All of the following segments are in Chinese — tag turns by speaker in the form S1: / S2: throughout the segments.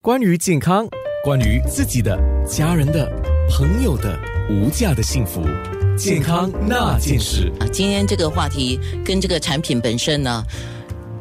S1: 关于健康，关于自己的、家人的、朋友的无价的幸福，健康那件事。
S2: 啊，今天这个话题跟这个产品本身呢，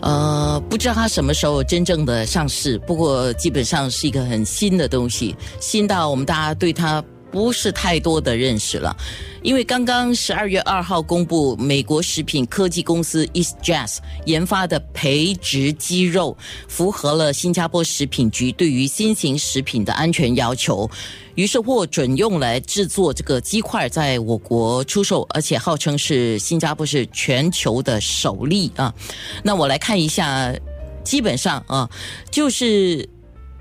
S2: 呃，不知道它什么时候真正的上市，不过基本上是一个很新的东西，新到我们大家对它不是太多的认识了。因为刚刚十二月二号公布，美国食品科技公司 EastJazz 研发的培植鸡肉符合了新加坡食品局对于新型食品的安全要求，于是获准用来制作这个鸡块，在我国出售，而且号称是新加坡是全球的首例啊。那我来看一下，基本上啊，就是。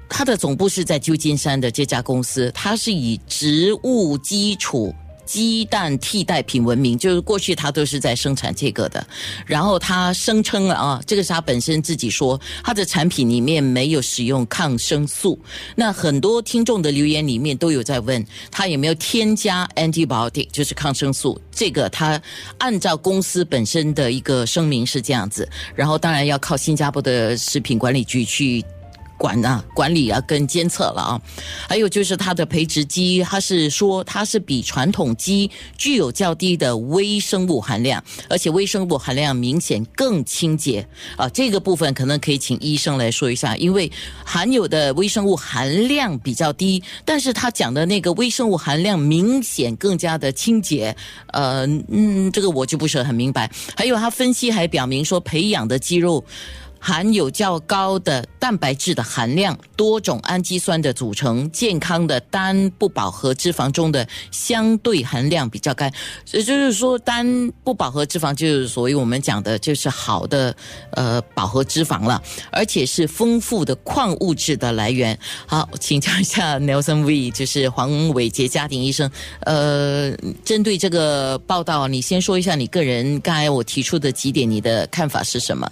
S2: 它的总部是在旧金山的这家公司，它是以植物基础鸡蛋替代品闻名，就是过去它都是在生产这个的。然后它声称了啊，这个是它本身自己说，它的产品里面没有使用抗生素。那很多听众的留言里面都有在问，它有没有添加 antibiotic，就是抗生素。这个它按照公司本身的一个声明是这样子，然后当然要靠新加坡的食品管理局去。管啊，管理啊，跟监测了啊，还有就是它的培植鸡，它是说它是比传统鸡具有较低的微生物含量，而且微生物含量明显更清洁啊。这个部分可能可以请医生来说一下，因为含有的微生物含量比较低，但是他讲的那个微生物含量明显更加的清洁，呃，嗯，这个我就不是很明白。还有他分析还表明说，培养的鸡肉。含有较高的蛋白质的含量，多种氨基酸的组成，健康的单不饱和脂肪中的相对含量比较高，也就是说，单不饱和脂肪就是所谓我们讲的就是好的呃饱和脂肪了，而且是丰富的矿物质的来源。好，请教一下 Nelson V，就是黄伟杰家庭医生，呃，针对这个报道，你先说一下你个人刚才我提出的几点，你的看法是什么？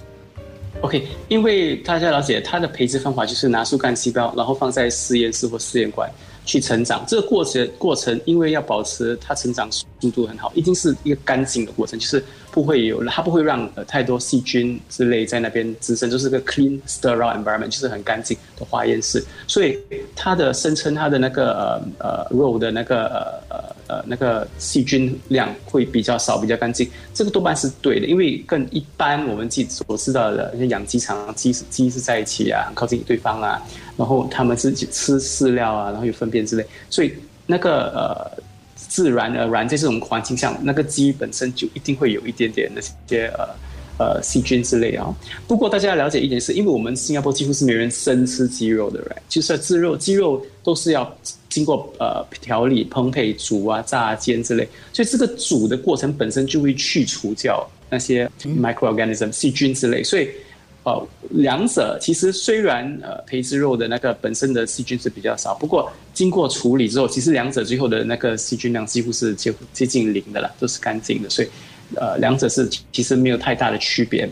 S3: OK，因为大家了解它的培植方法就是拿树干细胞，然后放在实验室或试验馆去成长。这个过程过程，因为要保持它成长速度很好，一定是一个干净的过程，就是不会有它不会让太多细菌之类在那边滋生，就是个 clean sterile environment，就是很干净的化验室。所以它的声称它的那个呃呃肉的那个呃呃呃那个细菌量会比较少，比较干净，这个多半是对的，因为跟一般我们自己所知道的，像养鸡场鸡是鸡是在一起啊，靠近对方啊，然后他们是吃饲料啊，然后有粪便之类，所以那个呃自然而然在这种环境下，那个鸡本身就一定会有一点点那些呃。呃，细菌之类啊。不过大家要了解一点是，因为我们新加坡几乎是没人生吃鸡肉的人，就算鸡肉，鸡肉都是要经过呃调理、烹配、煮啊、炸、煎之类，所以这个煮的过程本身就会去除掉那些 microorganism 细菌之类，所以呃，两者其实虽然呃培植肉的那个本身的细菌是比较少，不过经过处理之后，其实两者最后的那个细菌量几乎是接接近零的了，都是干净的，所以。呃，两者是其实没有太大的区别。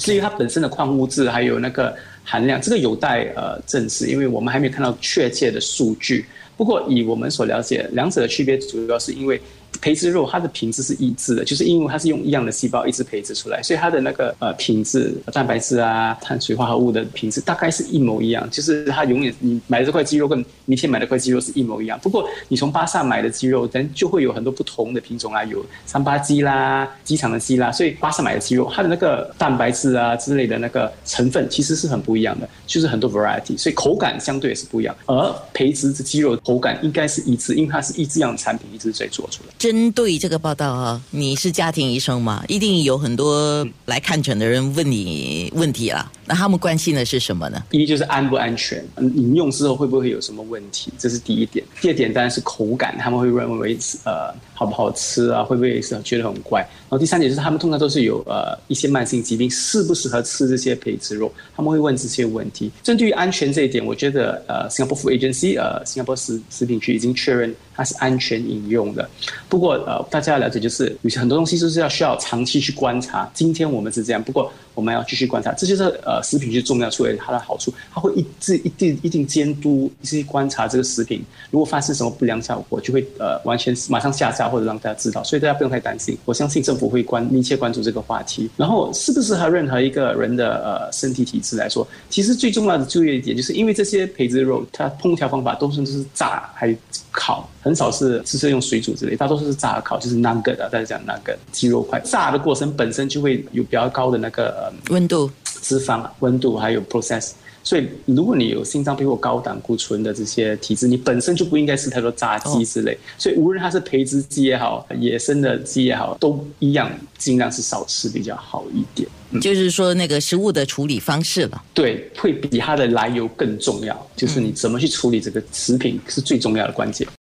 S3: 至于它本身的矿物质还有那个含量，这个有待呃证实，因为我们还没有看到确切的数据。不过以我们所了解，两者的区别主要是因为培植肉它的品质是一致的，就是因为它是用一样的细胞一直培植出来，所以它的那个呃品质、蛋白质啊、碳水化合物的品质大概是一模一样。就是它永远你买的这块鸡肉跟明天买的块鸡肉是一模一样。不过你从巴萨买的鸡肉，咱就会有很多不同的品种啊，有三八鸡啦、机场的鸡啦，所以巴萨买的鸡肉它的那个蛋白质啊之类的那个成分其实是很不一样的，就是很多 variety，所以口感相对也是不一样。而培植的鸡肉口感应该是一致，因为它是一致样的产品一直在做出来。
S2: 针对这个报道啊，你是家庭医生嘛？一定有很多来看诊的人问你问题啦。那他们关心的是什么呢？
S3: 一就是安不安全，饮用之后会不会有什么问题，这是第一点。第二点当然是口感，他们会认为呃好不好吃啊，会不会是觉得很怪。然后第三点就是他们通常都是有呃一些慢性疾病，适不适合吃这些培植肉，他们会问这些问题。针对于安全这一点，我觉得呃新加坡 Food Agency 呃新加坡食食品局已经确认它是安全饮用的。不过呃大家要了解就是有些很多东西就是要需要长期去观察。今天我们是这样，不过我们要继续观察。这就是呃食品最重要出来它的好处，它会一直一定一定监督，一直观察这个食品，如果发生什么不良效果，就会呃完全马上下架或者让大家知道。所以大家不用太担心，我相信政府会关密切关注这个话题。然后适不适合任何一个人的呃身体体质来说，其实最重要的注意一点就是，因为这些培植肉，它烹调方法都是都是炸还有烤，很少是只是用水煮之类，大多数是炸烤，就是 nugget 啊，大家讲 nugget 鸡肉块，炸的过程本身就会有比较高的那个
S2: 温度、
S3: 脂肪、温度还有 process。所以，如果你有心脏病或高胆固醇的这些体质，你本身就不应该吃太多炸鸡之类。所以，无论它是培植鸡也好，野生的鸡也好，都一样，尽量是少吃比较好一点。
S2: 就是说，那个食物的处理方式了。
S3: 对，会比它的来由更重要。就是你怎么去处理这个食品是最重要的关键。